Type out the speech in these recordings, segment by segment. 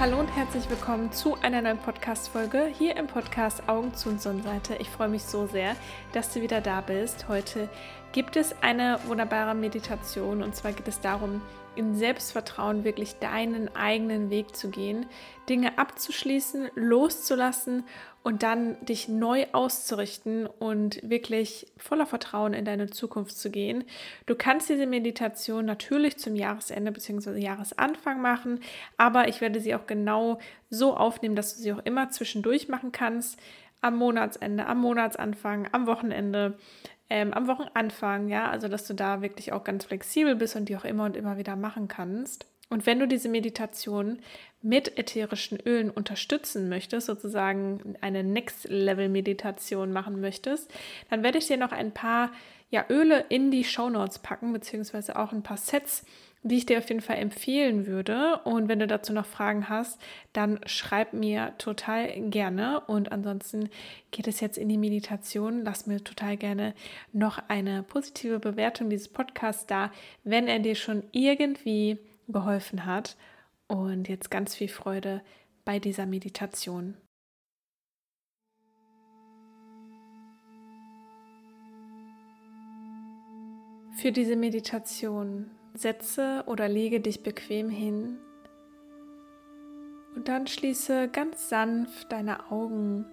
Hallo und herzlich willkommen zu einer neuen Podcast-Folge hier im Podcast Augen zu und Sonnenseite. Ich freue mich so sehr, dass du wieder da bist. Heute gibt es eine wunderbare Meditation und zwar geht es darum, in Selbstvertrauen wirklich deinen eigenen Weg zu gehen, Dinge abzuschließen, loszulassen und dann dich neu auszurichten und wirklich voller Vertrauen in deine Zukunft zu gehen. Du kannst diese Meditation natürlich zum Jahresende bzw. Jahresanfang machen, aber ich werde sie auch genau so aufnehmen, dass du sie auch immer zwischendurch machen kannst. Am Monatsende, am Monatsanfang, am Wochenende, ähm, am Wochenanfang, ja, also dass du da wirklich auch ganz flexibel bist und die auch immer und immer wieder machen kannst. Und wenn du diese Meditation mit ätherischen Ölen unterstützen möchtest, sozusagen eine Next-Level-Meditation machen möchtest, dann werde ich dir noch ein paar ja, Öle in die Show Notes packen, beziehungsweise auch ein paar Sets, die ich dir auf jeden Fall empfehlen würde. Und wenn du dazu noch Fragen hast, dann schreib mir total gerne. Und ansonsten geht es jetzt in die Meditation. Lass mir total gerne noch eine positive Bewertung dieses Podcasts da, wenn er dir schon irgendwie geholfen hat. Und jetzt ganz viel Freude bei dieser Meditation. Für diese Meditation setze oder lege dich bequem hin und dann schließe ganz sanft deine Augen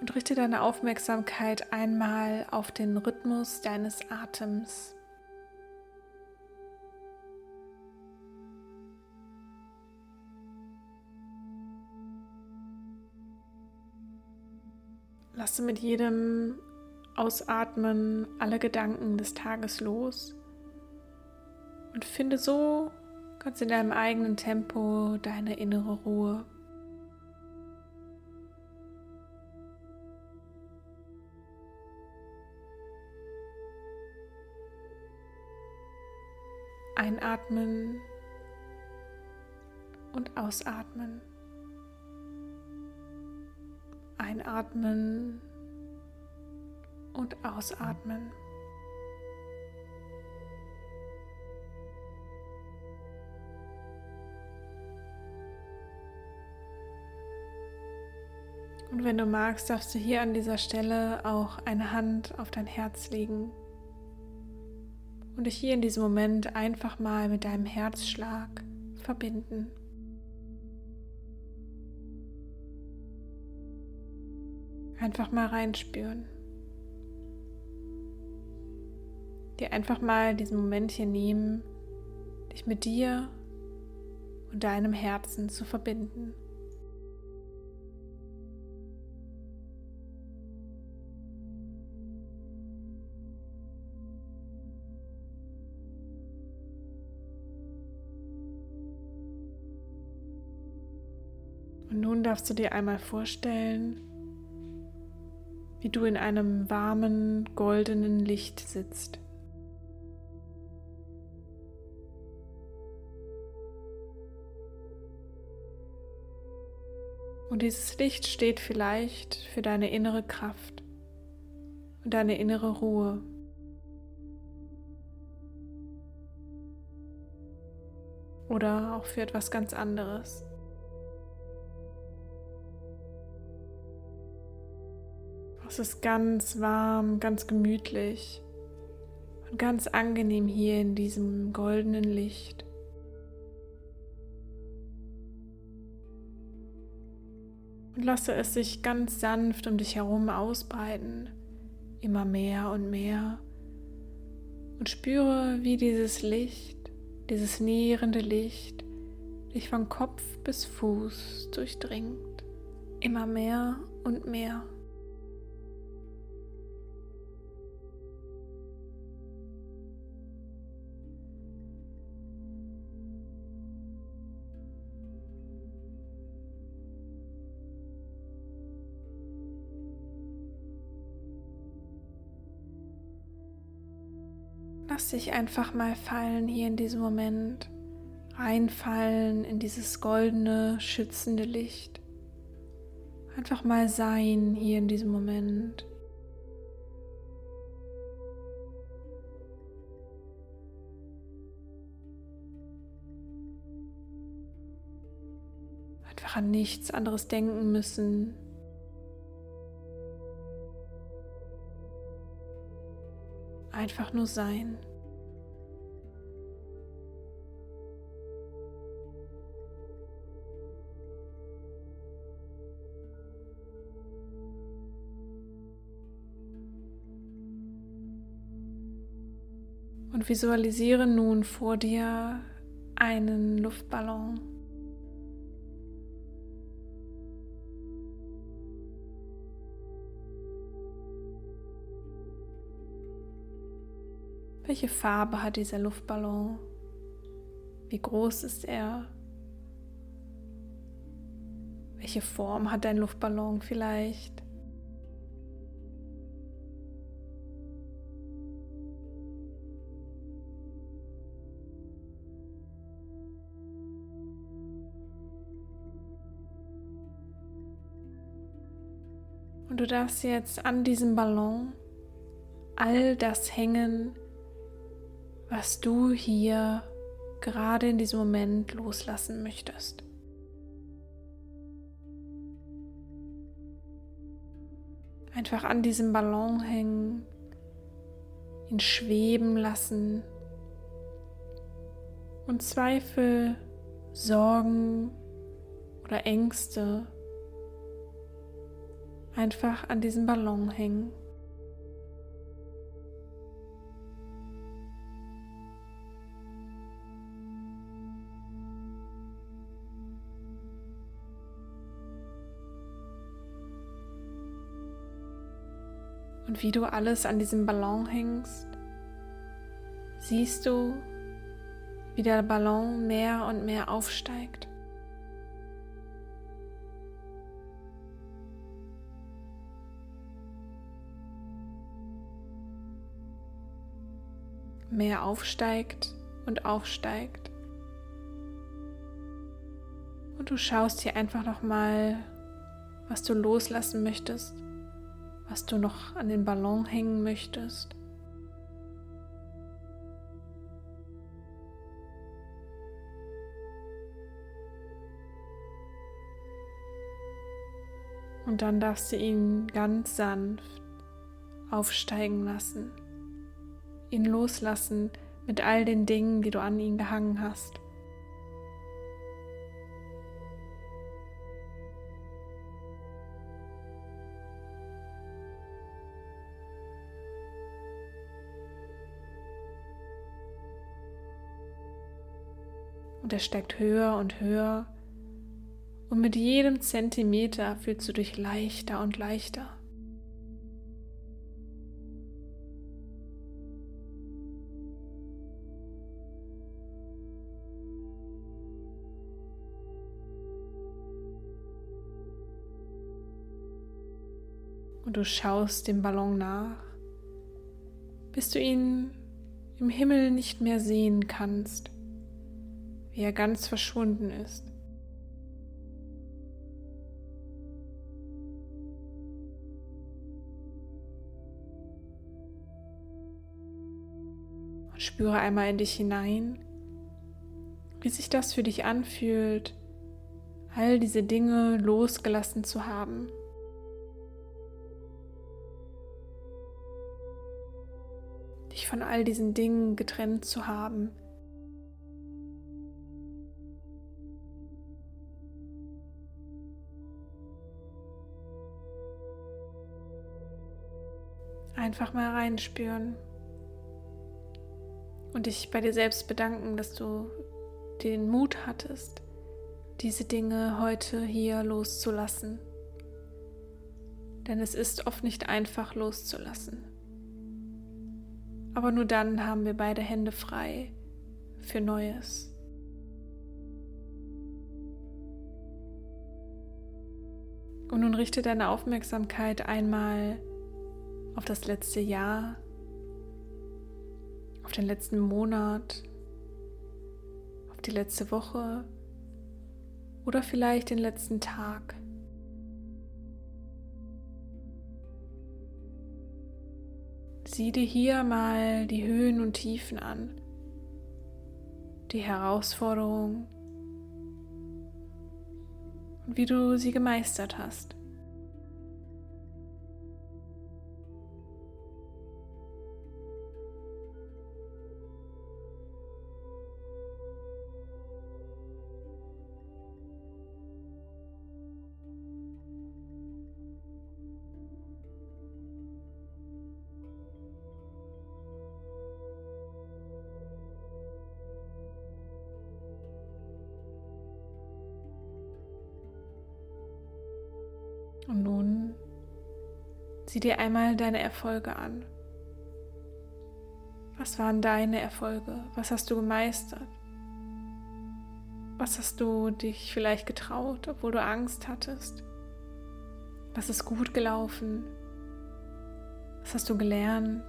und richte deine Aufmerksamkeit einmal auf den Rhythmus deines Atems. Lasse mit jedem Ausatmen alle Gedanken des Tages los und finde so ganz in deinem eigenen Tempo deine innere Ruhe. Einatmen und ausatmen. Einatmen und ausatmen. Und wenn du magst, darfst du hier an dieser Stelle auch eine Hand auf dein Herz legen und dich hier in diesem Moment einfach mal mit deinem Herzschlag verbinden. Einfach mal reinspüren. Dir einfach mal diesen Moment hier nehmen, dich mit dir und deinem Herzen zu verbinden. Und nun darfst du dir einmal vorstellen, wie du in einem warmen, goldenen Licht sitzt. Und dieses Licht steht vielleicht für deine innere Kraft und deine innere Ruhe. Oder auch für etwas ganz anderes. Es ist ganz warm, ganz gemütlich und ganz angenehm hier in diesem goldenen Licht. Und lasse es sich ganz sanft um dich herum ausbreiten, immer mehr und mehr. Und spüre, wie dieses Licht, dieses nährende Licht, dich von Kopf bis Fuß durchdringt. Immer mehr und mehr. Lass dich einfach mal fallen hier in diesem Moment, reinfallen in dieses goldene, schützende Licht. Einfach mal sein hier in diesem Moment. Einfach an nichts anderes denken müssen. Einfach nur sein. Visualisiere nun vor dir einen Luftballon. Welche Farbe hat dieser Luftballon? Wie groß ist er? Welche Form hat dein Luftballon vielleicht? Du darfst jetzt an diesem Ballon all das hängen, was du hier gerade in diesem Moment loslassen möchtest. Einfach an diesem Ballon hängen, ihn schweben lassen und Zweifel, Sorgen oder Ängste einfach an diesem Ballon hängen. Und wie du alles an diesem Ballon hängst, siehst du, wie der Ballon mehr und mehr aufsteigt. Mehr aufsteigt und aufsteigt. Und du schaust hier einfach noch mal, was du loslassen möchtest, was du noch an den Ballon hängen möchtest. Und dann darfst du ihn ganz sanft aufsteigen lassen ihn loslassen mit all den Dingen, die du an ihn gehangen hast. Und er steigt höher und höher. Und mit jedem Zentimeter fühlst du dich leichter und leichter. Und du schaust dem Ballon nach, bis du ihn im Himmel nicht mehr sehen kannst, wie er ganz verschwunden ist. Und spüre einmal in dich hinein, wie sich das für dich anfühlt, all diese Dinge losgelassen zu haben. Dich von all diesen Dingen getrennt zu haben. Einfach mal reinspüren und dich bei dir selbst bedanken, dass du den Mut hattest, diese Dinge heute hier loszulassen. Denn es ist oft nicht einfach loszulassen. Aber nur dann haben wir beide Hände frei für Neues. Und nun richte deine Aufmerksamkeit einmal auf das letzte Jahr, auf den letzten Monat, auf die letzte Woche oder vielleicht den letzten Tag. Sieh dir hier mal die Höhen und Tiefen an, die Herausforderungen, und wie du sie gemeistert hast. Sieh dir einmal deine Erfolge an. Was waren deine Erfolge? Was hast du gemeistert? Was hast du dich vielleicht getraut, obwohl du Angst hattest? Was ist gut gelaufen? Was hast du gelernt?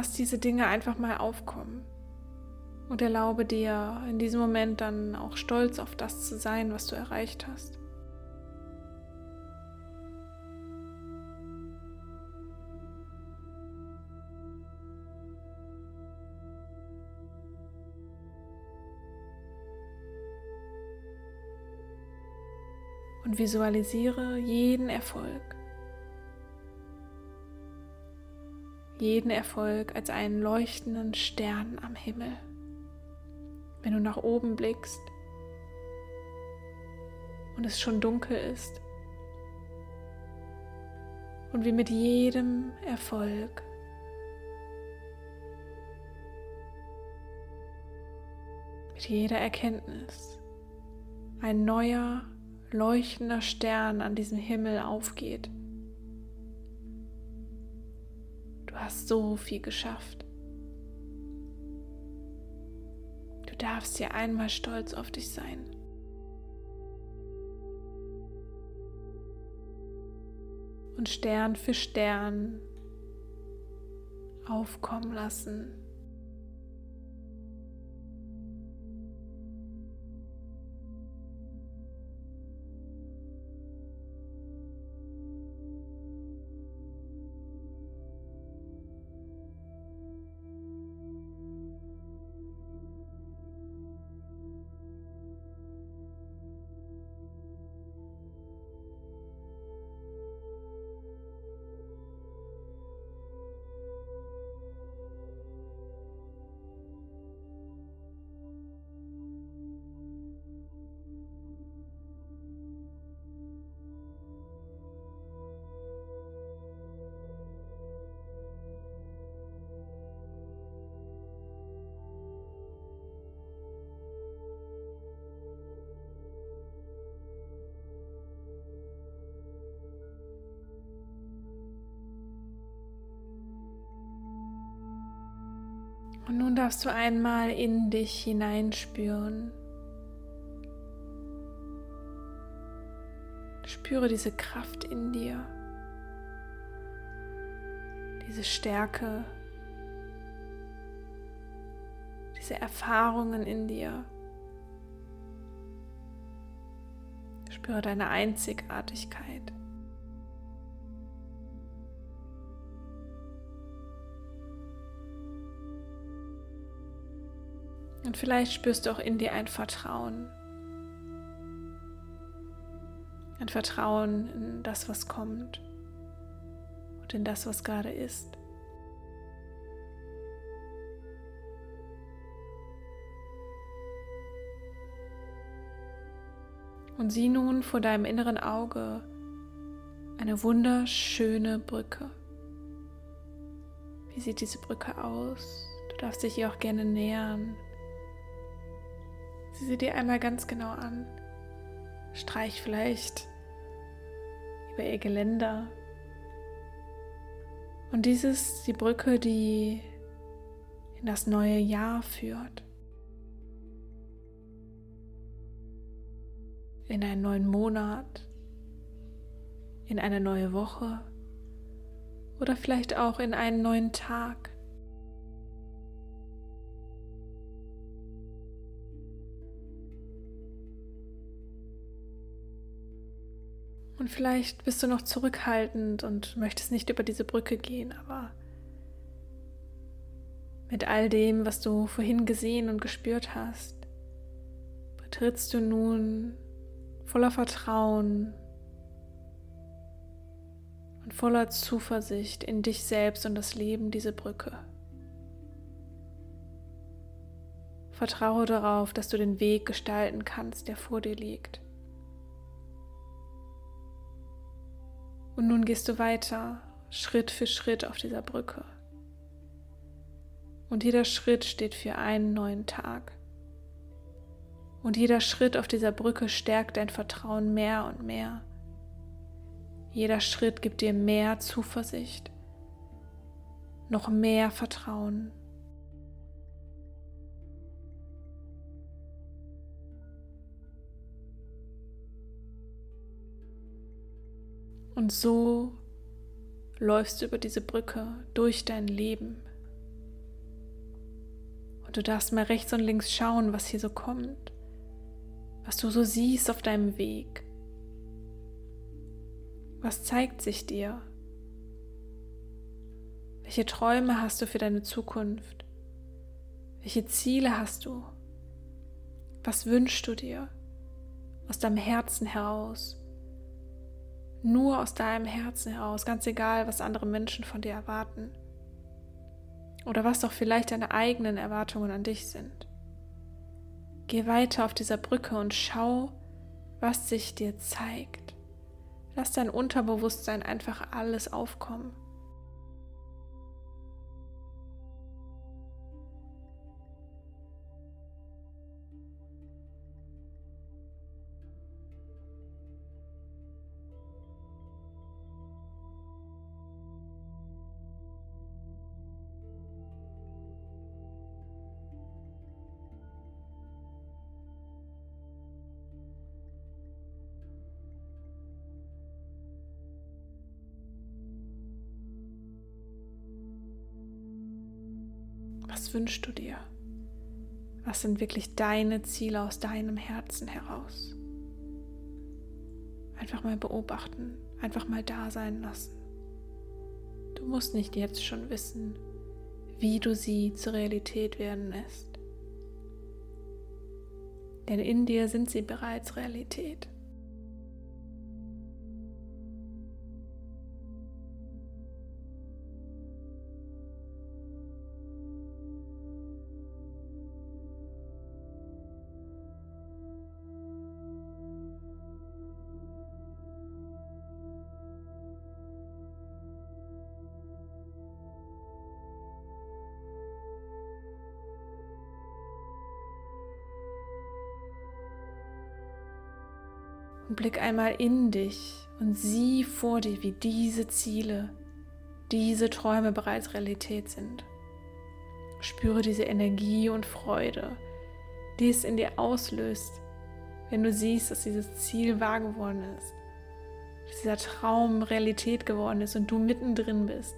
Lass diese Dinge einfach mal aufkommen und erlaube dir in diesem Moment dann auch stolz auf das zu sein, was du erreicht hast. Und visualisiere jeden Erfolg. Jeden Erfolg als einen leuchtenden Stern am Himmel. Wenn du nach oben blickst und es schon dunkel ist und wie mit jedem Erfolg mit jeder Erkenntnis ein neuer, leuchtender Stern an diesem Himmel aufgeht. Hast so viel geschafft. Du darfst hier einmal stolz auf dich sein. Und Stern für Stern aufkommen lassen. Und nun darfst du einmal in dich hineinspüren. Spüre diese Kraft in dir, diese Stärke, diese Erfahrungen in dir. Spüre deine Einzigartigkeit. Und vielleicht spürst du auch in dir ein Vertrauen. Ein Vertrauen in das, was kommt und in das, was gerade ist. Und sieh nun vor deinem inneren Auge eine wunderschöne Brücke. Wie sieht diese Brücke aus? Du darfst dich ihr auch gerne nähern. Sieh sie dir einmal ganz genau an. Streich vielleicht über ihr Geländer. Und dies ist die Brücke, die in das neue Jahr führt. In einen neuen Monat, in eine neue Woche oder vielleicht auch in einen neuen Tag. Und vielleicht bist du noch zurückhaltend und möchtest nicht über diese Brücke gehen, aber mit all dem, was du vorhin gesehen und gespürt hast, betrittst du nun voller Vertrauen und voller Zuversicht in dich selbst und das Leben diese Brücke. Vertraue darauf, dass du den Weg gestalten kannst, der vor dir liegt. Und nun gehst du weiter, Schritt für Schritt auf dieser Brücke. Und jeder Schritt steht für einen neuen Tag. Und jeder Schritt auf dieser Brücke stärkt dein Vertrauen mehr und mehr. Jeder Schritt gibt dir mehr Zuversicht, noch mehr Vertrauen. Und so läufst du über diese Brücke durch dein Leben. Und du darfst mal rechts und links schauen, was hier so kommt, was du so siehst auf deinem Weg. Was zeigt sich dir? Welche Träume hast du für deine Zukunft? Welche Ziele hast du? Was wünschst du dir aus deinem Herzen heraus? Nur aus deinem Herzen heraus, ganz egal, was andere Menschen von dir erwarten. Oder was doch vielleicht deine eigenen Erwartungen an dich sind. Geh weiter auf dieser Brücke und schau, was sich dir zeigt. Lass dein Unterbewusstsein einfach alles aufkommen. Was wünschst du dir? Was sind wirklich deine Ziele aus deinem Herzen heraus? Einfach mal beobachten, einfach mal da sein lassen. Du musst nicht jetzt schon wissen, wie du sie zur Realität werden lässt. Denn in dir sind sie bereits Realität. Und blick einmal in dich und sieh vor dir, wie diese Ziele, diese Träume bereits Realität sind. Spüre diese Energie und Freude, die es in dir auslöst, wenn du siehst, dass dieses Ziel wahr geworden ist, dass dieser Traum Realität geworden ist und du mittendrin bist.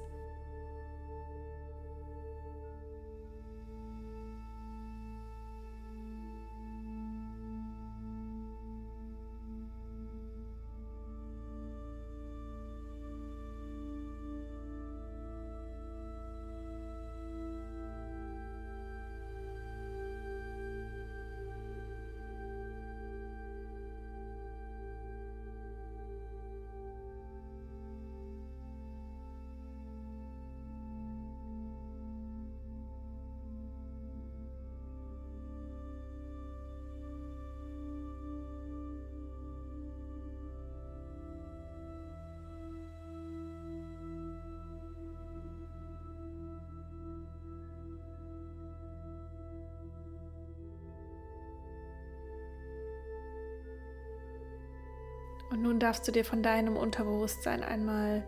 Und nun darfst du dir von deinem Unterbewusstsein einmal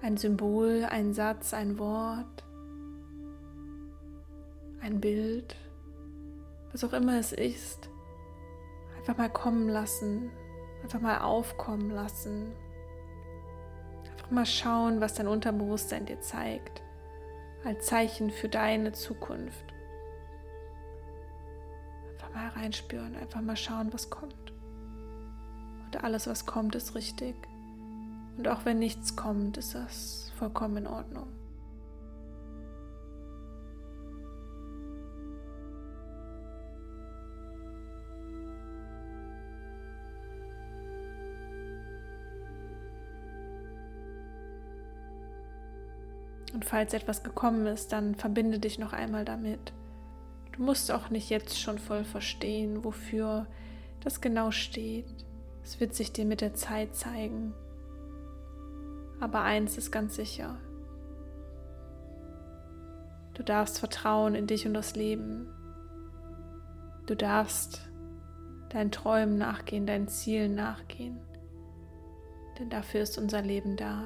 ein Symbol, ein Satz, ein Wort, ein Bild, was auch immer es ist, einfach mal kommen lassen, einfach mal aufkommen lassen. Einfach mal schauen, was dein Unterbewusstsein dir zeigt, als Zeichen für deine Zukunft. Einfach mal reinspüren, einfach mal schauen, was kommt. Alles, was kommt, ist richtig. Und auch wenn nichts kommt, ist das vollkommen in Ordnung. Und falls etwas gekommen ist, dann verbinde dich noch einmal damit. Du musst auch nicht jetzt schon voll verstehen, wofür das genau steht. Es wird sich dir mit der Zeit zeigen. Aber eins ist ganz sicher. Du darfst vertrauen in dich und das Leben. Du darfst deinen Träumen nachgehen, deinen Zielen nachgehen. Denn dafür ist unser Leben da.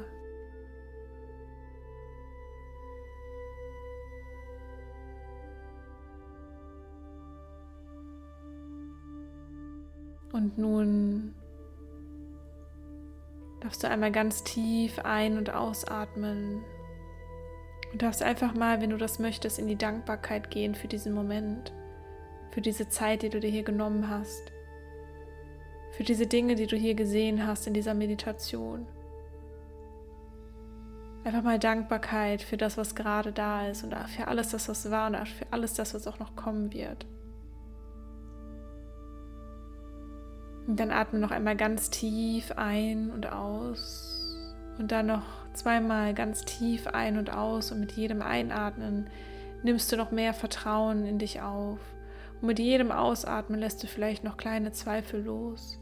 Und nun darfst du einmal ganz tief ein- und ausatmen. Und darfst einfach mal, wenn du das möchtest, in die Dankbarkeit gehen für diesen Moment, für diese Zeit, die du dir hier genommen hast, für diese Dinge, die du hier gesehen hast in dieser Meditation. Einfach mal Dankbarkeit für das, was gerade da ist und für alles das, was war und für alles das, was auch noch kommen wird. Und dann atme noch einmal ganz tief ein und aus. Und dann noch zweimal ganz tief ein und aus. Und mit jedem Einatmen nimmst du noch mehr Vertrauen in dich auf. Und mit jedem Ausatmen lässt du vielleicht noch kleine Zweifel los.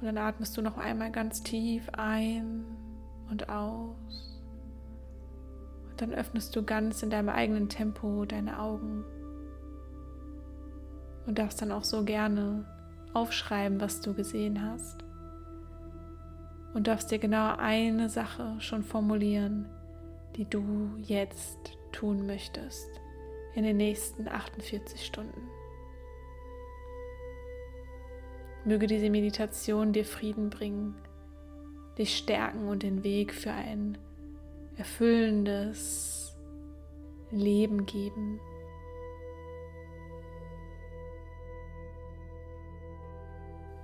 Und dann atmest du noch einmal ganz tief ein und aus. Und dann öffnest du ganz in deinem eigenen Tempo deine Augen. Und darfst dann auch so gerne aufschreiben, was du gesehen hast. Und darfst dir genau eine Sache schon formulieren, die du jetzt tun möchtest in den nächsten 48 Stunden. Möge diese Meditation dir Frieden bringen, dich stärken und den Weg für ein erfüllendes Leben geben.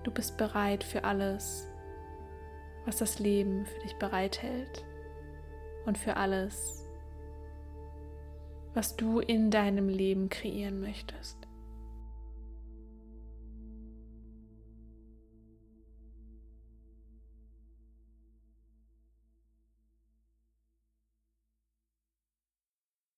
Du bist bereit für alles, was das Leben für dich bereithält und für alles, was du in deinem Leben kreieren möchtest.